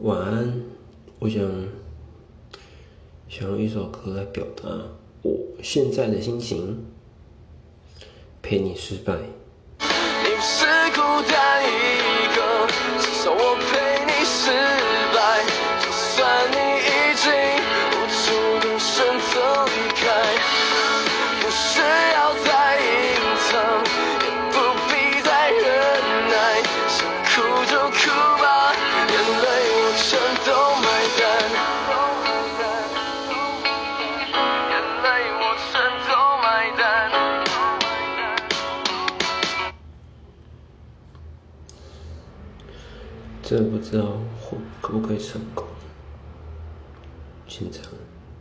晚安，我想想用一首歌来表达我现在的心情，陪你失败。真不知道会可不可以成功，现场。